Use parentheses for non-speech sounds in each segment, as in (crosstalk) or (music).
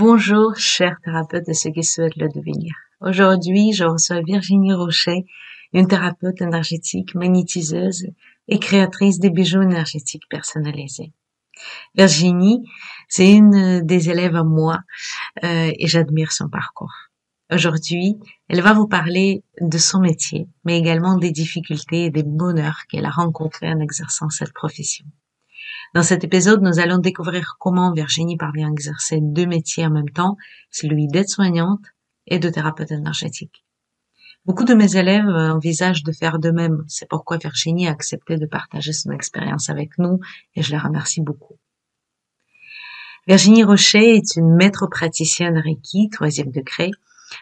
Bonjour, chers thérapeutes et ceux qui souhaitent le devenir. Aujourd'hui, je reçois Virginie Rocher, une thérapeute énergétique, magnétiseuse et créatrice des bijoux énergétiques personnalisés. Virginie, c'est une des élèves à moi euh, et j'admire son parcours. Aujourd'hui, elle va vous parler de son métier, mais également des difficultés et des bonheurs qu'elle a rencontrés en exerçant cette profession. Dans cet épisode, nous allons découvrir comment Virginie parvient à exercer deux métiers en même temps, celui d'aide-soignante et de thérapeute énergétique. Beaucoup de mes élèves envisagent de faire de même. C'est pourquoi Virginie a accepté de partager son expérience avec nous et je la remercie beaucoup. Virginie Rocher est une maître praticienne Reiki, troisième degré,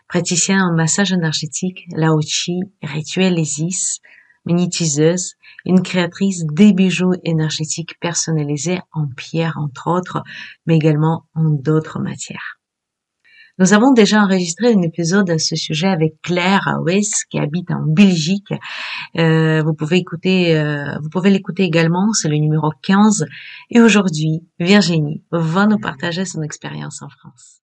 praticienne en massage énergétique, Lao-Chi, rituel Isis, magnétiseuse, une créatrice des bijoux énergétiques personnalisés en pierre entre autres, mais également en d'autres matières. Nous avons déjà enregistré un épisode à ce sujet avec Claire Awes qui habite en Belgique. Euh, vous pouvez écouter, euh, vous pouvez l'écouter également, c'est le numéro 15. Et aujourd'hui, Virginie va nous partager son expérience en France.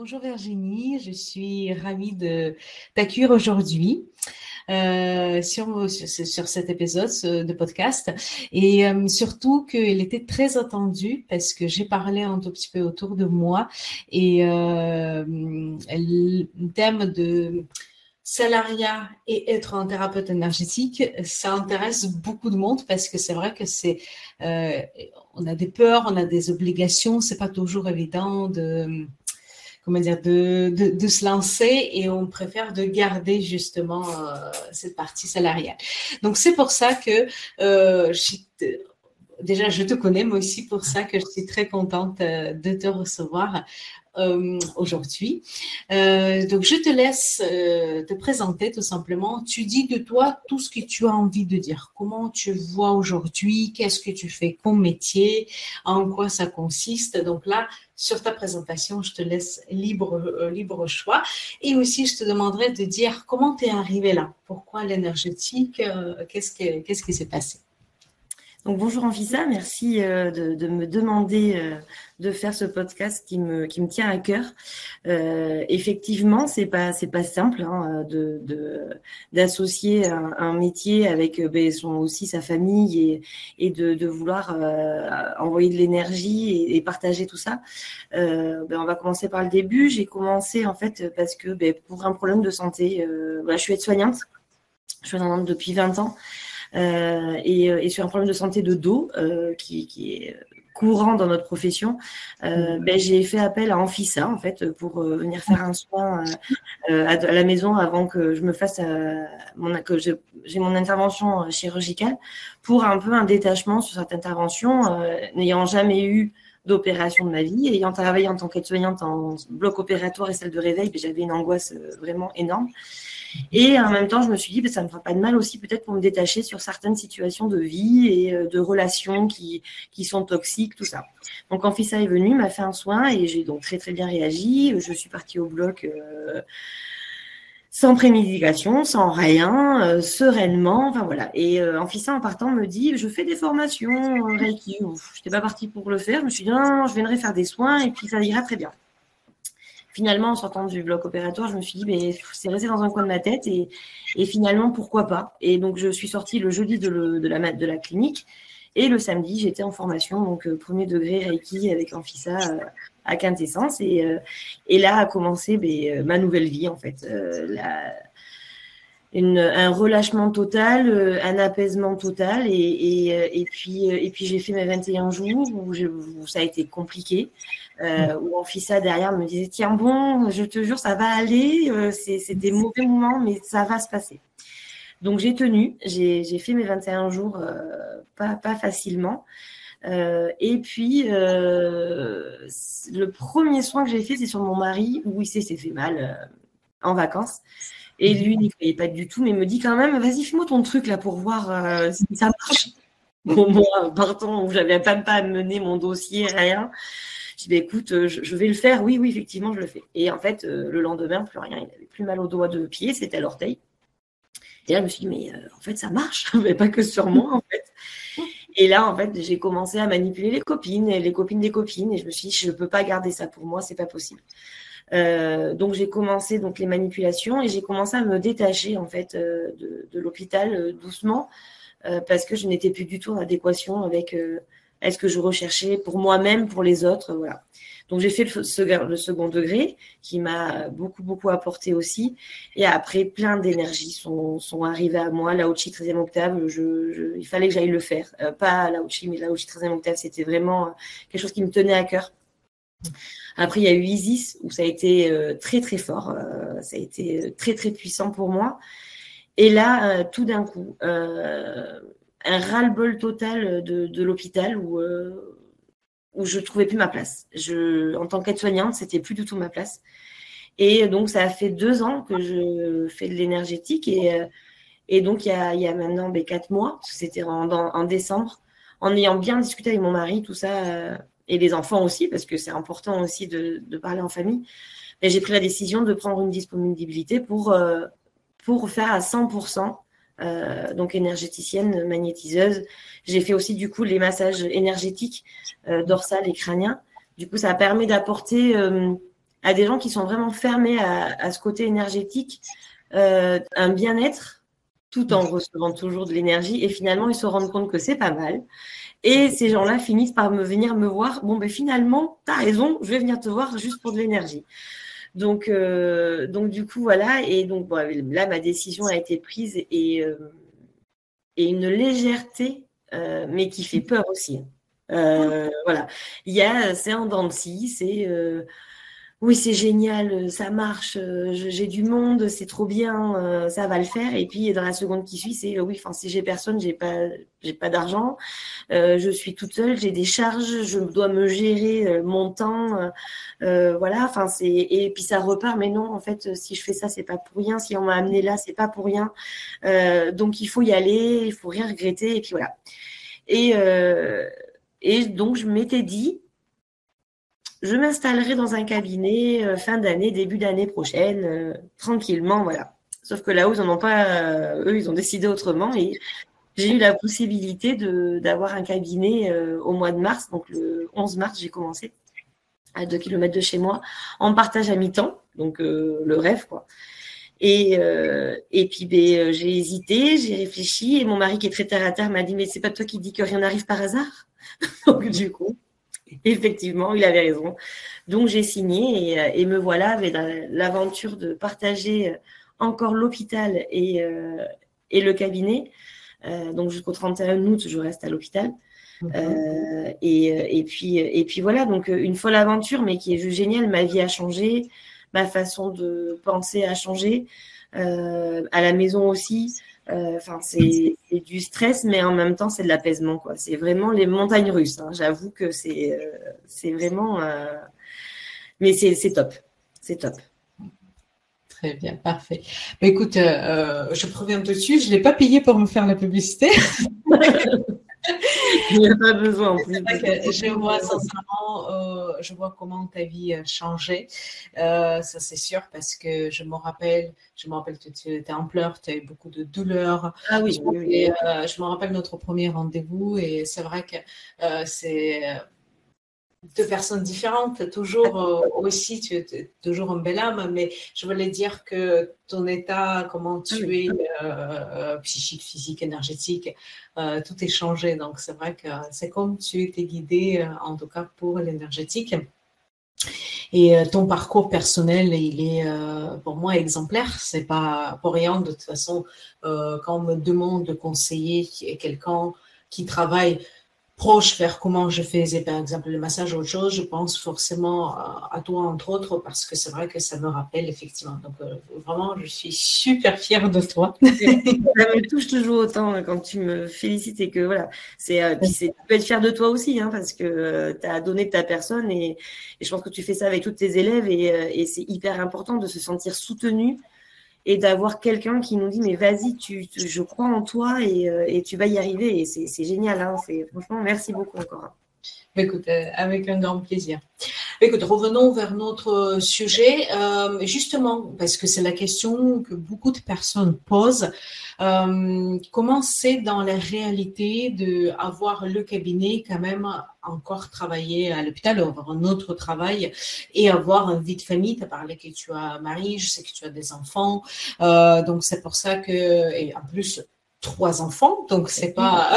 Bonjour Virginie, je suis ravie de t'accueillir aujourd'hui. Euh, sur, sur, cet épisode de podcast et euh, surtout qu'il était très attendu parce que j'ai parlé un tout petit peu autour de moi et euh, le thème de salariat et être un thérapeute énergétique, ça intéresse beaucoup de monde parce que c'est vrai que c'est, on a des peurs, on a des obligations, c'est pas toujours évident de comment dire, de, de, se lancer et on préfère de garder justement euh, cette partie salariale. Donc c'est pour ça que euh, déjà je te connais, moi aussi pour ça que je suis très contente euh, de te recevoir aujourd'hui. Donc, je te laisse te présenter tout simplement. Tu dis de toi tout ce que tu as envie de dire. Comment tu vois aujourd'hui? Qu'est-ce que tu fais comme métier? En quoi ça consiste? Donc là, sur ta présentation, je te laisse libre, libre choix. Et aussi, je te demanderai de dire comment tu es arrivé là. Pourquoi l'énergétique Qu'est-ce qu'est-ce qui s'est passé? Donc bonjour Anfisa, merci euh, de, me demander euh, de faire ce podcast qui me, tient à cœur. Euh, effectivement, c'est pas pas simple hein, d'associer un, métier avec ben, aussi sa famille et, de, vouloir envoyer de l'énergie et, partager tout ça. Ben, on va commencer par le début. J'ai commencé en fait parce que ben, pour un problème de santé, je suis aide-soignante. Je suis aide-soignante depuis 20 ans. Euh, et, euh, et, sur un problème de santé de dos euh, qui, qui est courant dans notre profession, euh, mm. ben, j'ai fait appel à Amphissa en fait pour euh, venir faire un soin euh, à, à, la maison avant que je me fasse mon, que j'ai mon intervention chirurgicale pour un peu un détachement sur cette intervention, n'ayant jamais eu d'opération de ma vie, ayant travaillé en tant qu'aide-soignante en bloc opératoire et salle de réveil, ben, j'avais une angoisse vraiment énorme. Et en même temps, je me suis dit, bah, ça me fera pas de mal aussi peut-être pour me détacher sur certaines situations de vie et euh, de relations qui, qui sont toxiques, tout ça. Donc Amphissa est venu, m'a fait un soin et j'ai donc très très bien réagi. Je suis partie au bloc. Euh, sans prémédication, sans rien, euh, sereinement, enfin voilà. Et euh, en partant, me dit, je fais des formations. Je n'étais pas partie pour le faire. Je me suis dit, non, je viendrai faire des soins et puis ça ira très bien finalement, en sortant du bloc opératoire, je me suis dit, mais c'est resté dans un coin de ma tête et, finalement, pourquoi pas Et donc, je suis sortie le jeudi de, la, clinique et le samedi, j'étais en formation, donc euh, premier degré Reiki avec Amphissa euh, à Quintessence. Et, euh, et là a commencé ben, ma nouvelle vie, en fait. Un relâchement total, un apaisement total. Et, et, puis, et puis j'ai fait mes 21 jours où, où, ça a été compliqué euh, où Amphissa derrière me disait tiens bon, je te jure ça va aller, euh, c'est des mauvais moments mais ça va se passer. Donc j'ai tenu, j'ai fait mes 21 jours euh, pas, pas facilement. et puis, le premier soin que j'ai fait, c'est sur mon mari, où il s'est fait mal en vacances. Et lui, il n'y croyait pas du tout, mais il me dit quand même, vas-y, fais-moi ton truc là pour voir si ça marche. Bon, moi, partant où j'avais pas pas à mener mon dossier, rien. Je dis, bah, écoute, euh, je, vais le faire. Oui, oui, effectivement, je le fais. Et en fait, euh, le lendemain, plus rien. Il n'avait plus mal au doigt de pied, c'était à l'orteil. Et là, je me suis dit, mais euh, en fait, ça marche, (laughs) mais pas que sur moi, en fait. Et là, en fait, j'ai commencé à manipuler les copines et les copines des copines. Et je me suis dit, je ne peux pas garder ça pour moi, c'est pas possible. Donc j'ai commencé donc les manipulations et j'ai commencé à me détacher en fait de, de l'hôpital doucement parce que je n'étais plus du tout en adéquation avec est-ce que je recherchais pour moi-même, pour les autres, voilà. Donc j'ai fait le, second degré qui m'a beaucoup beaucoup apporté aussi. Et après, plein d'énergies sont, sont arrivées à moi. La Ochi 13e octave, je, il fallait que j'aille le faire. Euh, pas la Ochi, mais la Ochi 13e octave, c'était vraiment euh, quelque chose qui me tenait à cœur. Après, il y a eu Isis où ça a été euh, très très fort. ça a été très très puissant pour moi. Et là, tout d'un coup, un ras-le-bol total de, l'hôpital où, euh, où je trouvais plus ma place. En tant qu'aide-soignante, c'était plus du tout ma place. Et donc, ça a fait deux ans que je fais de l'énergétique. Et, euh, donc, il y a, maintenant ben, quatre mois, c'était en, décembre, en ayant bien discuté avec mon mari, tout ça, euh, et les enfants aussi, parce que c'est important aussi de, de, parler en famille, ben, j'ai pris la décision de prendre une disponibilité pour, pour faire à 100% euh, donc énergéticienne, magnétiseuse. J'ai fait aussi du coup les massages énergétiques euh, dorsal et crânien. Du coup, ça permet d'apporter euh, à des gens qui sont vraiment fermés à, ce côté énergétique un bien-être tout en recevant toujours de l'énergie et finalement ils se rendent compte que c'est pas mal. Et ces gens-là finissent par me venir me voir. Bon, ben finalement, tu as raison, je vais venir te voir juste pour de l'énergie. Donc, euh, donc du coup, voilà. Et donc, là, ma décision a été prise et, euh, et une légèreté, euh, mais qui fait peur aussi. voilà. Il y a, c'est en dents de scie, c'est oui, c'est génial, euh, ça marche, euh, j'ai du monde, c'est trop bien, euh, ça va le faire. Et puis dans la seconde qui suit, c'est oui, enfin si j'ai personne, j'ai pas, j'ai pas d'argent, je suis toute seule, j'ai des charges, je dois me gérer mon temps, voilà. Enfin c'est et puis ça repart. Mais non, en fait, si je fais ça, c'est pas pour rien. Si on m'a amené là, c'est pas pour rien. donc il faut y aller, il faut rien regretter. Et puis voilà. Et et donc je m'étais dit je m'installerai dans un cabinet euh, fin d'année, début d'année prochaine, euh, tranquillement, voilà. Sauf que là-haut, ils n'en ont pas, euh, eux, ils ont décidé autrement et j'ai eu la possibilité d'avoir un cabinet au mois de mars. Donc le 11 mars, j'ai commencé à 2 km de chez moi en partage à mi-temps, donc le rêve quoi. Et, et puis ben, j'ai hésité, j'ai réfléchi et mon mari qui est très terre à terre m'a dit mais c'est pas toi qui dis que rien n'arrive par hasard? (laughs) donc du coup, Effectivement, il avait raison. Donc j'ai signé et, euh, me voilà avec l'aventure de partager euh, encore l'hôpital et, euh, et, le cabinet. donc jusqu'au 31 août, je reste à l'hôpital. Mhm. et, et, puis, et puis voilà, donc une folle aventure, mais qui est juste géniale. Ma vie a changé, ma façon de penser a changé. à la maison aussi. Euh, enfin, c'est du stress, mais en même temps, c'est de l'apaisement. quoi. C'est vraiment les montagnes russes. Hein. J'avoue que c'est euh, c'est vraiment. Euh, mais c'est top. C'est top. Très bien, parfait. Mais écoute, je préviens tout de suite, je ne l'ai pas payé pour me faire la publicité. (laughs) Il n'y a pas besoin. je vois sincèrement, euh, je vois comment ta vie a changé. Euh, ça, c'est sûr, parce que je me rappelle, je me rappelle que tu étais en pleurs, tu as eu beaucoup de douleurs. Ah oui, je, euh, je me rappelle notre premier rendez-vous et c'est vrai que c'est deux personnes différentes, toujours euh, aussi, tu es toujours un bel âme, mais je voulais dire que ton état, comment tu es, euh, euh, psychique, physique, énergétique, tout est changé. Donc, c'est vrai que c'est comme tu étais guidé, en tout cas pour l'énergétique. Et ton parcours personnel, il est pour moi exemplaire. C'est pas pour rien. De toute façon, quand on me demande de conseiller quelqu'un qui travaille proche vers comment je faisais par exemple le massage ou autre chose, je pense forcément à, toi entre autres parce que c'est vrai que ça me rappelle effectivement. Donc euh, vraiment, je suis super fière de toi. (laughs) ça me touche toujours autant hein, quand tu me félicites et que voilà, c'est euh, tu peux être fière de toi aussi hein, parce que euh, tu as donné de ta personne et, je pense que tu fais ça avec tous tes élèves et, et c'est hyper important de se sentir soutenu et d'avoir quelqu'un qui nous dit mais vas-y, tu, je crois en toi et, euh, et tu vas y arriver. Et c'est génial. Hein, franchement, merci beaucoup encore. Hein. Écoute, euh, avec un grand plaisir. Écoute, revenons vers notre sujet. Euh, justement, parce que c'est la question que beaucoup de personnes posent. Euh, comment c'est dans la réalité d'avoir le cabinet quand même encore travailler à l'hôpital, avoir un autre travail et avoir une vie de famille? Tu as parlé que tu as mari, je sais que tu as des enfants. Euh, donc c'est pour ça que, et en plus, trois enfants, donc c'est pas.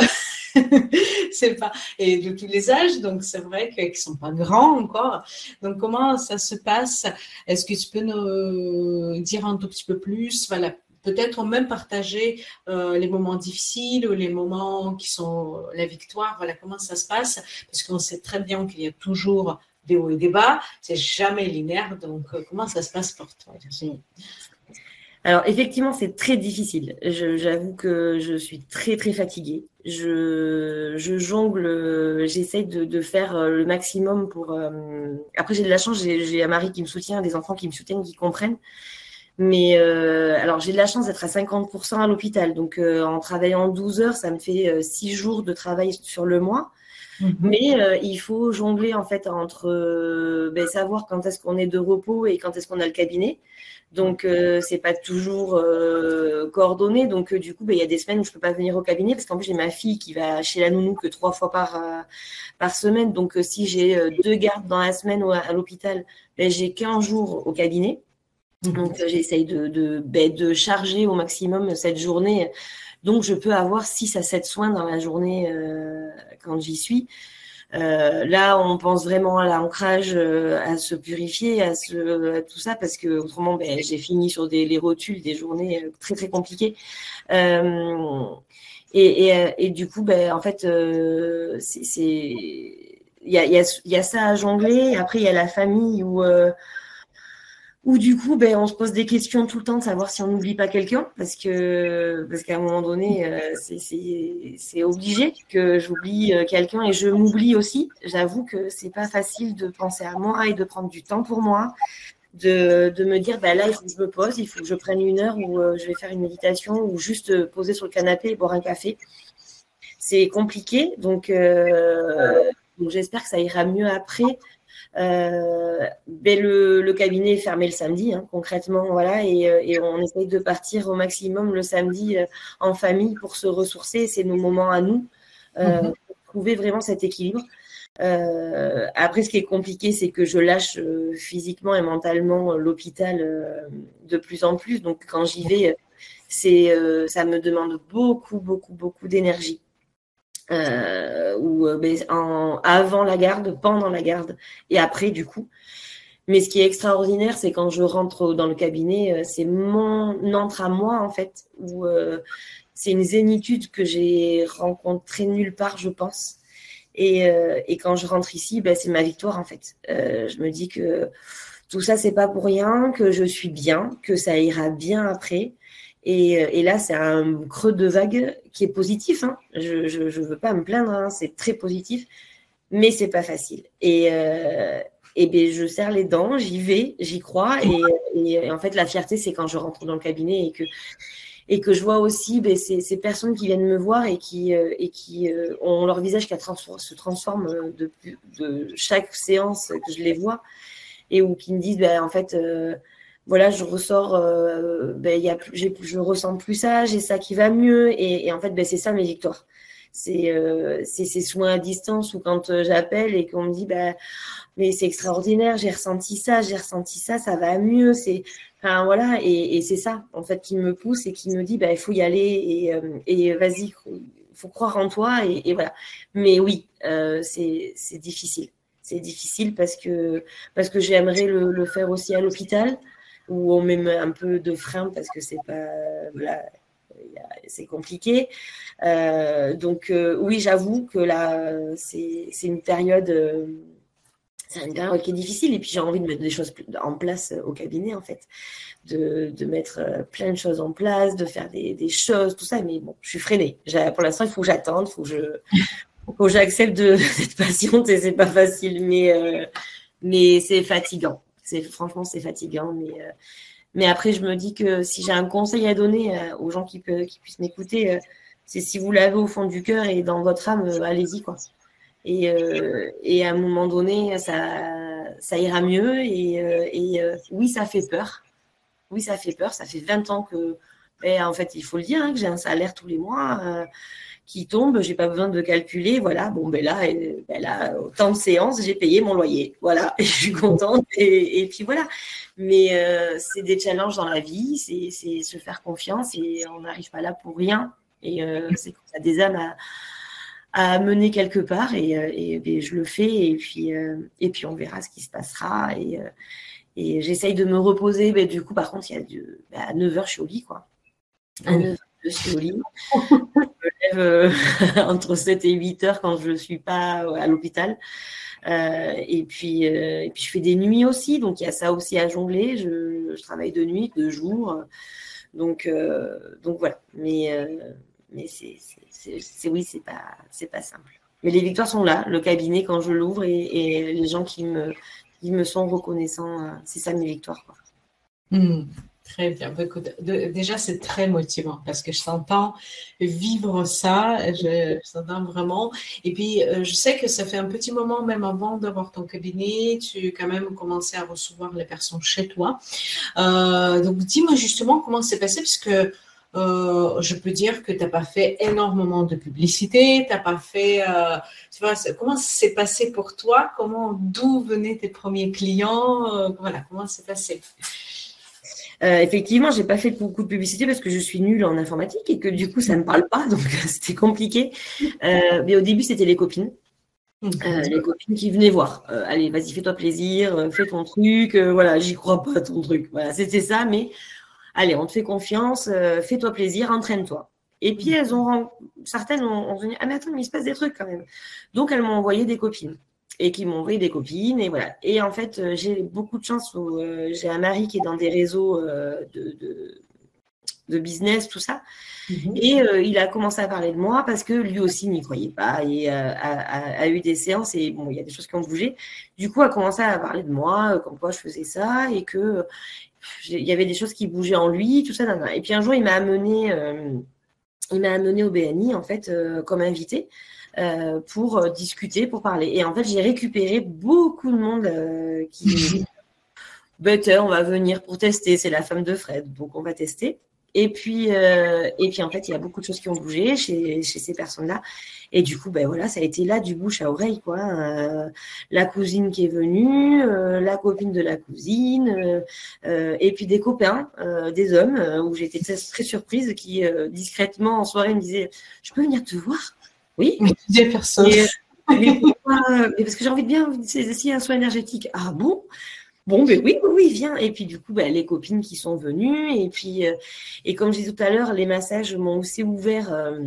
(laughs) c'est pas et de tous les âges, donc c'est vrai qu'ils sont pas grands encore. Donc comment ça se passe? Est-ce que tu peux nous dire un tout petit peu plus? Voilà, peut-être même partager euh, les moments difficiles ou les moments qui sont la victoire. Voilà comment ça se passe, parce qu'on sait très bien qu'il y a toujours des hauts et des bas. C'est jamais linéaire. Donc euh, comment ça se passe pour toi, alors effectivement, c'est très difficile. J'avoue que je suis très très fatiguée. Je, je jongle, j'essaye de, de, faire euh, le maximum pour. Euh, après, j'ai de la chance, j'ai un mari qui me soutient, des enfants qui me soutiennent, qui comprennent. Mais euh, alors, j'ai de la chance d'être à 50% à l'hôpital. Donc, euh, en travaillant 12 heures, ça me fait 6 jours de travail sur le mois. Mhm. Mais il faut jongler en fait entre ben, savoir quand est-ce qu'on est de repos et quand est-ce qu'on a le cabinet. Donc, euh, c'est pas toujours euh, coordonné. Donc, euh, du coup, ben, il y a des semaines où je peux pas venir au cabinet parce qu'en plus, j'ai ma fille qui va chez la nounou que trois fois par, euh, par semaine. Donc, si j'ai deux gardes dans la semaine ou à, l'hôpital, ben, j'ai qu'un jour au cabinet. Mhm. Donc, j'essaye de, de, ben, de charger au maximum cette journée. Donc, je peux avoir six à sept soins dans la journée quand j'y suis. Euh, là, on pense vraiment à l'ancrage, euh, à se purifier, à, ce, tout ça, parce que autrement, ben, j'ai fini sur des les rotules, des journées euh, très très compliquées. Euh, et, et, et, du coup, ben, en fait, c'est il y a, y, a, y a, ça à jongler. Après, il y a la famille où ou du coup, ben, on se pose des questions tout le temps de savoir si on n'oublie pas quelqu'un, parce que parce qu'à un moment donné, euh, c'est obligé que j'oublie euh, quelqu'un et je m'oublie aussi. J'avoue que c'est pas facile de penser à moi et de prendre du temps pour moi, de, de me dire, ben là, il faut que je me pose, il faut que je prenne une heure où euh, je vais faire une méditation ou juste poser sur le canapé et boire un café. C'est compliqué, donc, donc j'espère que ça ira mieux après. Euh, ben le, le, cabinet est fermé le samedi, hein, concrètement, voilà, et, euh, et, on essaye de partir au maximum le samedi euh, en famille pour se ressourcer. C'est nos moments à nous, mhm. pour trouver vraiment cet équilibre. Euh, après, ce qui est compliqué, c'est que je lâche physiquement et mentalement l'hôpital de plus en plus. Donc, quand j'y vais, c'est, ça me demande beaucoup, beaucoup, beaucoup d'énergie euh, ou euh, ben, en, avant la garde, pendant la garde et après du coup. Mais ce qui est extraordinaire, c'est quand je rentre dans le cabinet, euh, c'est mon entre à moi en fait, où euh, c'est une zénitude que j'ai rencontrée nulle part, je pense. Et, et quand je rentre ici, ben, c'est ma victoire en fait. je me dis que tout ça, c'est pas pour rien, que je suis bien, que ça ira bien après, et, euh, et, là, c'est un creux de vague qui est positif. Hein. Je ne veux pas me plaindre, hein. c'est très positif, mais c'est pas facile. Et, euh, ben, je serre les dents, j'y vais, j'y crois. Et, en fait, la fierté, c'est quand je rentre dans le cabinet et que, et que je vois aussi ben, ces, ces, personnes qui viennent me voir et qui, euh, et qui euh, ont leur visage qui se transforme de, de, chaque séance que je les vois et ou qui me disent ben, en fait voilà, je ressors, euh, ben, y a, je ressens plus ça, j'ai ça qui va mieux. Et, en fait, ben, c'est ça mes victoires. C'est euh, ces soins à distance ou quand euh, j'appelle et qu'on me dit, ben, mais c'est extraordinaire, j'ai ressenti ça, j'ai ressenti ça, ça va mieux. C'est, enfin voilà, et, c'est ça en fait qui me pousse et qui me dit, ben, il faut y aller et, euh, vas-y, faut croire en toi et, voilà. Mais oui, euh, c'est difficile. C'est difficile parce que parce que j'aimerais le, faire aussi à l'hôpital où on met un peu de frein parce que c'est pas voilà, c'est compliqué. donc oui, j'avoue que là, c'est une période c'est une période qui est difficile et puis j'ai envie de mettre des choses en place au cabinet en fait, de, de mettre plein de choses en place, de faire des, des, choses, tout ça. Mais bon, je suis freinée. Pour l'instant, il faut que j'attende, il faut que je, que j'accepte d'être patiente et c'est pas facile, mais mais c'est fatigant. Franchement c'est fatigant, mais mais après, je me dis que si j'ai un conseil à donner euh, aux gens qui, peuvent, qui puissent m'écouter, euh, c'est si vous l'avez au fond du cœur et dans votre âme, euh, allez-y. quoi. Et, à un moment donné, ça, ça ira mieux. Et, et oui, ça fait peur. Oui, ça fait peur. Ça fait 20 ans que, ben, en fait, il faut le dire, hein, que j'ai un salaire tous les mois qui tombe, j'ai pas besoin de calculer, voilà, bon ben là, ben là, autant de séances, j'ai payé mon loyer, voilà, (laughs) et je suis contente et, et puis voilà. Mais euh, c'est des challenges dans la vie, c'est se faire confiance et on n'arrive pas là pour rien. Et euh, c'est qu'on a des âmes à, à, mener quelque part et, euh, et, et, je le fais et puis et puis on verra ce qui se passera et, et j'essaye de me reposer. Mais du coup, par contre, il y a du, ben, à 9h, je suis au lit, quoi. À 9h, je suis au lit. (laughs) lève (laughs) entre 7 et 8 heures quand je ne suis pas à l'hôpital. Euh, et, puis, euh, et puis, je fais des nuits aussi, donc il y a ça aussi à jongler. Je, travaille de nuit, de jour. Donc, euh, donc voilà. Mais, mais c'est, oui, c'est pas, pas simple. Mais les victoires sont là, le cabinet quand je l'ouvre et, les gens qui me, qui me sont reconnaissants, c'est ça mes victoires. Mmh. Très bien. Bah, déjà, c'est très motivant parce que je t'entends vivre ça. Je, t'entends vraiment. Et puis, euh, je sais que ça fait un petit moment, même avant d'avoir ton cabinet, tu quand même commencé à recevoir les personnes chez toi. Euh, donc, dis-moi justement comment c'est passé parce que euh, je peux dire que tu n'as pas fait énormément de publicité, tu n'as pas fait, tu vois, comment c'est passé pour toi, comment, d'où venaient tes premiers clients, voilà, comment c'est passé? Euh, effectivement, j'ai pas fait beaucoup de publicité parce que je suis nulle en informatique et que du coup, ça me parle pas, donc (laughs) c'était compliqué. Euh, mais au début, c'était les copines. Euh, les copines qui venaient voir. Euh, allez, vas-y, fais-toi plaisir, fais ton truc. voilà, j'y crois pas ton truc. Voilà, c'était ça. Mais allez, on te fait confiance, fais-toi plaisir, entraîne-toi. Et puis elles ont certaines ont, ont ah mais attends, mais il se passe des trucs quand même. Donc elles m'ont envoyé des copines et qui m'ont envoyé des copines et voilà. Et en fait, euh, j'ai beaucoup de chance. Où, euh, j'ai un mari qui est dans des réseaux euh, de, de, de, business, tout ça. Mhm. Et il a commencé à parler de moi parce que lui aussi n'y croyait pas et a, a, eu des séances et bon, il y a des choses qui ont bougé. Du coup, a commencé à parler de moi, comme quoi je faisais ça et que il y avait des choses qui bougeaient en lui, tout ça. Et puis un jour, il m'a amené, il m'a amené au BNI en fait comme invité. Euh, pour euh, discuter, pour parler. Et en fait, j'ai récupéré beaucoup de monde euh, qui (laughs) Butter, on va venir pour tester. C'est la femme de Fred, donc on va tester. Et puis, et puis en fait, il y a beaucoup de choses qui ont bougé chez, chez ces personnes-là. Et du coup, ben voilà, ça a été là du bouche à oreille, quoi. la cousine qui est venue, la copine de la cousine, et puis des copains, des hommes, où j'étais très, très, surprise, qui discrètement en soirée me disaient, je peux venir te voir? Oui. Mais personne. (laughs) mais, parce que j'ai envie de bien essayer un soin énergétique. Ah bon? Bon, ben oui, oui, oui, viens. Et puis du coup, ben, les copines qui sont venues. Et puis, euh, et comme je disais tout à l'heure, les massages m'ont aussi ouvert euh,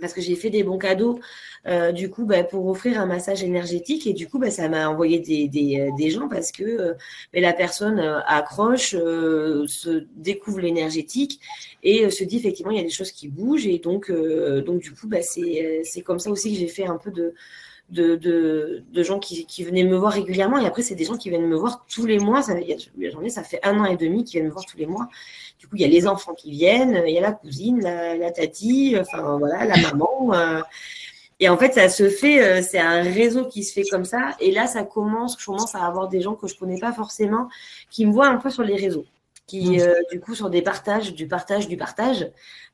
parce que j'ai fait des bons cadeaux. Euh, du coup, ben, pour offrir un massage énergétique. Et du coup, ben, ça m'a envoyé des, des, des, gens parce que ben, la personne accroche, se découvre l'énergétique et se dit effectivement, il y a des choses qui bougent. Et donc, donc du coup, ben, c'est comme ça aussi que j'ai fait un peu de de, de, gens qui, qui, venaient me voir régulièrement. Et après, c'est des gens qui viennent me voir tous les mois. Ça, il y a, ça fait un an et demi qu'ils viennent me voir tous les mois. Du coup, il y a les enfants qui viennent, il y a la cousine, la, la tati, enfin voilà, la maman. Euh. et en fait, ça se fait, euh, c'est un réseau qui se fait comme ça. Et là, ça commence, je commence à avoir des gens que je connais pas forcément, qui me voient un peu sur les réseaux qui euh, du coup sur des partages, du partage, du partage.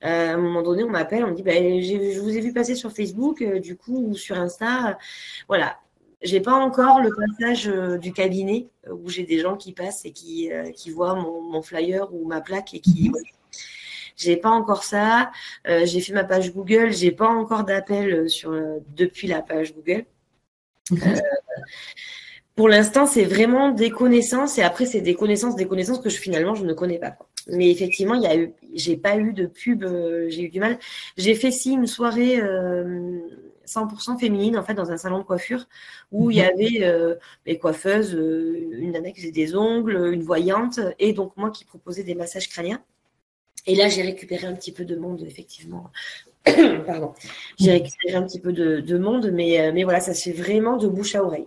Euh, à un moment donné, on m'appelle, on me dit bah, je vous ai vu passer sur Facebook, euh, du coup, ou sur Insta. voilà. J'ai pas encore le passage du cabinet où j'ai des gens qui passent et qui, qui voient mon, mon, flyer ou ma plaque et qui. J'ai pas encore ça. j'ai fait ma page Google. J'ai pas encore d'appel sur depuis la page Google. Pour l'instant, c'est vraiment des connaissances et après, c'est des connaissances, des connaissances que je, finalement, je ne connais pas. Mais effectivement, il y a eu, j'ai pas eu de pub, euh, j'ai eu du mal. J'ai fait si une soirée 100% féminine en fait dans un salon de coiffure où il y mhm. avait des coiffeuses, une nana qui faisait des ongles, une voyante et donc moi qui proposais des massages crâniens. Et là, j'ai récupéré un petit peu de monde, effectivement. (coughs) Pardon. J'ai récupéré un petit peu de, monde, mais, mais voilà, ça se fait vraiment de bouche à oreille.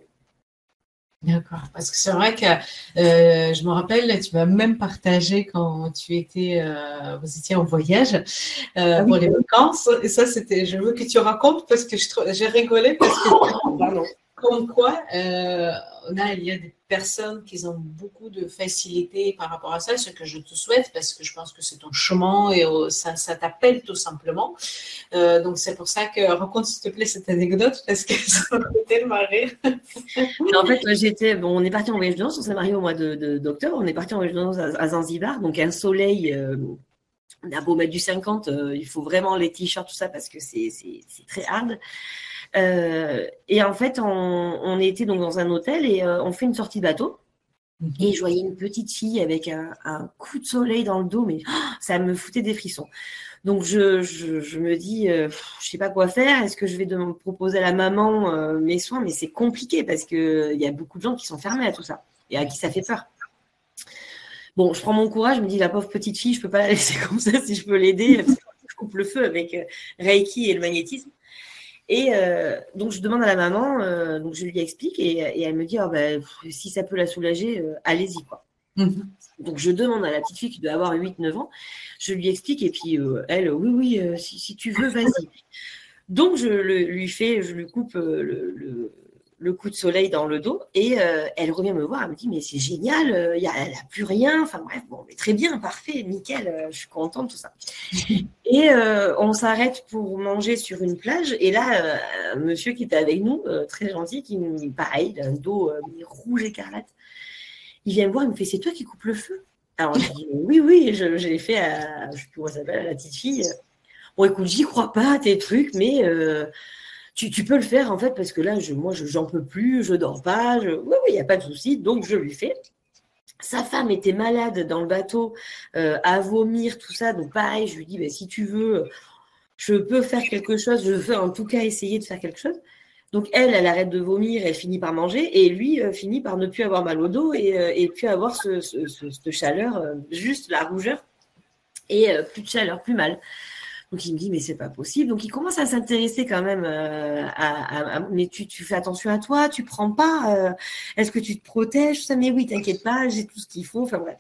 D'accord. Parce que c'est vrai que euh, je me rappelle, tu m'as même partagé quand tu étais, euh, vous étiez en voyage euh, ah pour les vacances. Et ça, c'était, je veux que tu racontes parce que j'ai rigolé parce que, (laughs) comme quoi, a, il y a des personnes qui ont beaucoup de facilité par rapport à ça, ce que je te souhaite, parce que je pense que c'est ton chemin et oh, ça, t'appelle tout simplement. Euh, donc c'est pour ça que raconte s'il te plaît cette anecdote, parce que (laughs) ça m'a fait tellement rire. en fait, j'étais, bon, on est parti en voyage de on s'est marié au mois d'octobre, on est parti en voyage de à, Zanzibar, donc un soleil. Euh, a beau mettre du 50, euh, il faut vraiment les t-shirts, tout ça, parce que c'est très hard. Euh, et en fait, on, était donc dans un hôtel et euh, on fait une sortie bateau. Mhm. Et je voyais une petite fille avec un, coup de soleil dans le dos, mais ça me foutait des frissons. Donc je, me dis, euh, je sais pas quoi faire. Est-ce que je vais de, proposer à la maman mes soins? Mais c'est compliqué parce qu'il y a beaucoup de gens qui sont fermés à tout ça et à qui ça fait peur. Bon, je prends mon courage, je me dis, la pauvre petite fille, je peux pas la laisser (laughs) comme ça si je peux l'aider. Je coupe le feu avec Reiki et le magnétisme. Et euh, donc, je demande à la maman, euh, donc je lui explique et, elle me dit oh, ben, si ça peut la soulager, euh, allez-y. quoi. Mhm. Donc, je demande à la petite fille qui doit avoir 8-9 ans, je lui explique et puis elle, oui, oui, si, tu veux, vas-y. Donc, je lui fais, je lui coupe le le coup de soleil dans le dos et euh, elle revient me voir, elle me dit mais c'est génial, euh, y a, elle n'a plus rien, enfin bref, bon, mais très bien, parfait, nickel, euh, je suis contente, tout ça. (laughs) Et on s'arrête pour manger sur une plage et là, un monsieur qui était avec nous, très gentil, qui me pareil, un dos rouge écarlate, il vient me voir, il me fait c'est toi qui coupes le feu? Alors je dis oui, oui, je, l'ai fait à, je sais plus comment s'appelle, à la petite fille. Bon écoute, j'y crois pas à tes trucs, mais tu, peux le faire en fait parce que là, je, moi, je j'en peux plus, je dors pas. Je... Oui, il n'y a pas de souci. Donc, je lui fais. Sa femme était malade dans le bateau, euh, à vomir, tout ça. Donc, pareil, je lui dis, bah, si tu veux, je peux faire quelque chose. Je veux en tout cas essayer de faire quelque chose. Donc, elle, elle arrête de vomir, elle finit par manger. Et lui euh, finit par ne plus avoir mal au dos et, euh, et plus avoir ce, cette chaleur, juste la rougeur et plus de chaleur, plus mal. Donc il me dit mais c'est pas possible. Donc il commence à s'intéresser quand même euh, à, mais tu, fais attention à toi, tu prends pas. Euh, est-ce que tu te protèges? Ça Mais oui, t'inquiète pas, j'ai tout ce qu'il faut. Enfin bref.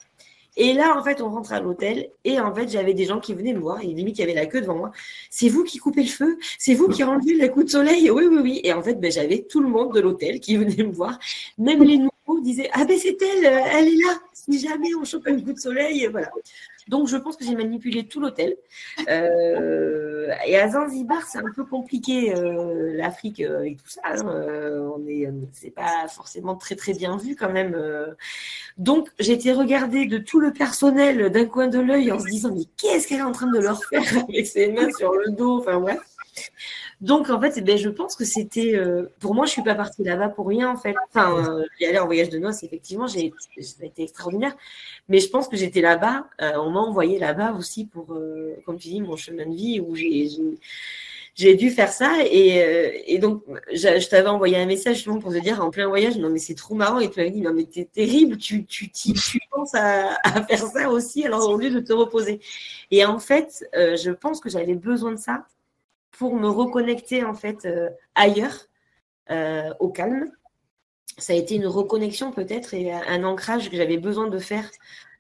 Et là, en fait, on rentre à l'hôtel et en fait, j'avais des gens qui venaient me voir et limite, il y avait la queue devant moi. C'est vous qui coupez le feu? C'est vous qui rendez le coup de soleil? Oui, oui, oui. Et en fait, ben, j'avais tout le monde de l'hôtel qui venait me voir. Même les disaient Ah ben c'est elle, elle est là. Si jamais on chope un coup de soleil, voilà. Donc, je pense que j'ai manipulé tout l'hôtel. Euh, et à Zanzibar, c'est un peu compliqué, euh, l'Afrique euh, et tout ça. Hein. on est, c'est pas forcément très très bien vu quand même. Donc, j'ai été regarder de tout le personnel d'un coin de l'œil en se disant mais qu'est-ce qu'elle est en train de leur faire avec ses mains sur le dos? Enfin bref. Donc, en fait, ben, je pense que c'était. Euh, pour moi, je ne suis pas partie là-bas pour rien, en fait. Enfin, euh, allé en voyage de noces, effectivement, j'ai, ça a été extraordinaire. Mais je pense que j'étais là-bas. Euh, on m'a envoyé là-bas aussi pour, comme tu dis, mon chemin de vie où j'ai. dû faire ça et, donc je, t'avais envoyé un message justement pour te dire en plein voyage non mais c'est trop marrant et tu m'avais dit non mais t'es terrible tu tu, tu, penses à, faire ça aussi alors au lieu de te reposer et en fait je pense que j'avais besoin de ça pour me reconnecter en fait euh, ailleurs, euh, au calme. Ça a été une reconnexion peut-être et un ancrage que j'avais besoin de faire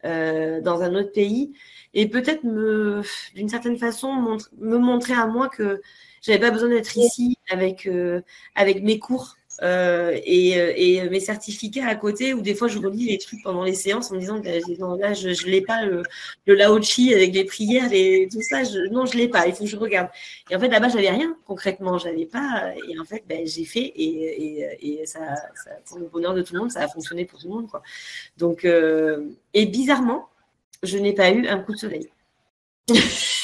euh, dans un autre pays. Et peut-être me, d'une certaine façon, me montrer à moi que j'avais pas besoin d'être ici avec avec mes cours euh, et, euh, et, mes certificats à côté, où des fois je relis les trucs pendant les séances en me disant que là, je ne l'ai pas, le, le Lao-Chi avec les prières et tout ça, je, non, je l'ai pas, il faut que je regarde. Et en fait, là-bas, j'avais rien concrètement, j'avais pas, et en fait, ben, j'ai fait, et, et, et ça, ça, pour le bonheur de tout le monde, ça a fonctionné pour tout le monde. Quoi. Donc, euh, et bizarrement, je n'ai pas eu un coup de soleil. (laughs)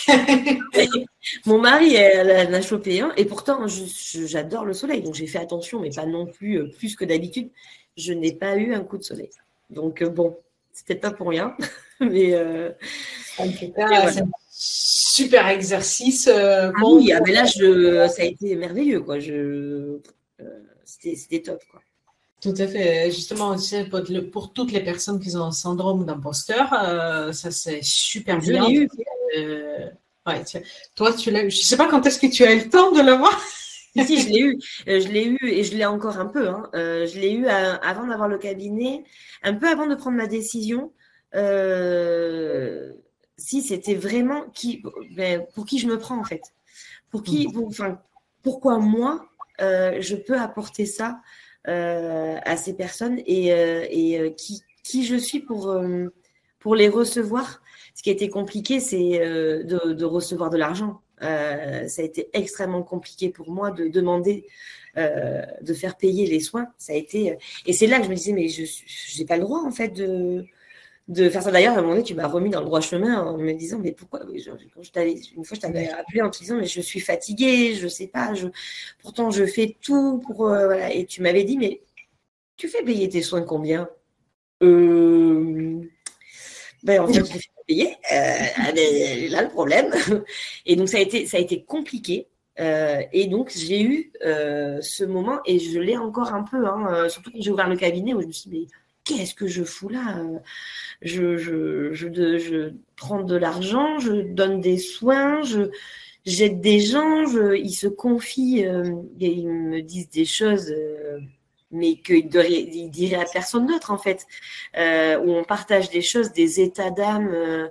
(laughs) Mon mari, elle, a chopé un, et pourtant, j'adore le soleil, donc j'ai fait attention, mais pas non plus euh, plus que d'habitude. Je n'ai pas eu un coup de soleil. Donc, euh, bon, c'était pas pour rien. (laughs) mais en tout cas, c'est un super exercice. ah oui, ah, mais là, je, ça a été merveilleux. Quoi. Je, c'était top. Quoi. Tout à fait. Justement, pour, toutes les personnes qui ont un syndrome d'imposteur, euh, ça c'est super bien. Euh, ouais, toi, tu l'as eu. Je ne sais pas quand est-ce que tu as eu le temps de l'avoir. (laughs) si, je l'ai eu. Euh, je l'ai eu et je l'ai encore un peu. Hein. je l'ai eu avant d'avoir le cabinet, un peu avant de prendre ma décision. si c'était vraiment qui, ben, pour qui je me prends en fait. Pour qui, mmh. enfin, pourquoi moi, je peux apporter ça euh, à ces personnes et, euh, et euh, qui, qui, je suis pour, pour les recevoir. Ce qui a été compliqué, c'est de, de, recevoir de l'argent. ça a été extrêmement compliqué pour moi de demander de faire payer les soins. Ça a été et c'est là que je me disais mais je n'ai pas le droit en fait de de faire ça. D'ailleurs, à un moment donné, tu m'as remis dans le droit chemin en me disant, mais pourquoi Quand je Une fois, je t'avais appelé en te disant, mais je suis fatiguée, je sais pas, je, pourtant je fais tout pour. Euh, voilà. Et tu m'avais dit, mais tu fais payer tes soins combien? Euh... ben, En fait, je payer. Euh, là, le problème. (laughs) Et donc, ça a été, ça a été compliqué. Euh, et donc, j'ai eu euh, ce moment, et je l'ai encore un peu, hein, surtout quand j'ai ouvert le cabinet, où je me suis dit, mais qu'est-ce que je fous là je, je, je, prends de l'argent, je donne des soins, je j'aide des gens, ils se confient euh, et ils me disent des choses, euh, mais qu'ils ne diraient à personne d'autre en fait, euh, où on partage des choses, des états d'âme,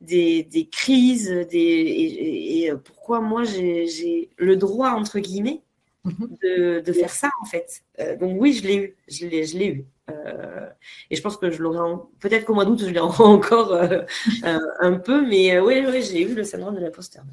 des, des, crises, des, et, pourquoi moi j'ai le droit entre guillemets mhm. de, de, faire ça en fait. donc oui, je l'ai eu, je l'ai eu. Euh, et je pense que je l'aurai peut-être qu'au mois d'août, je l'ai (laughs) encore euh, un peu, mais euh, oui, oui j'ai eu le syndrome de l'imposteur.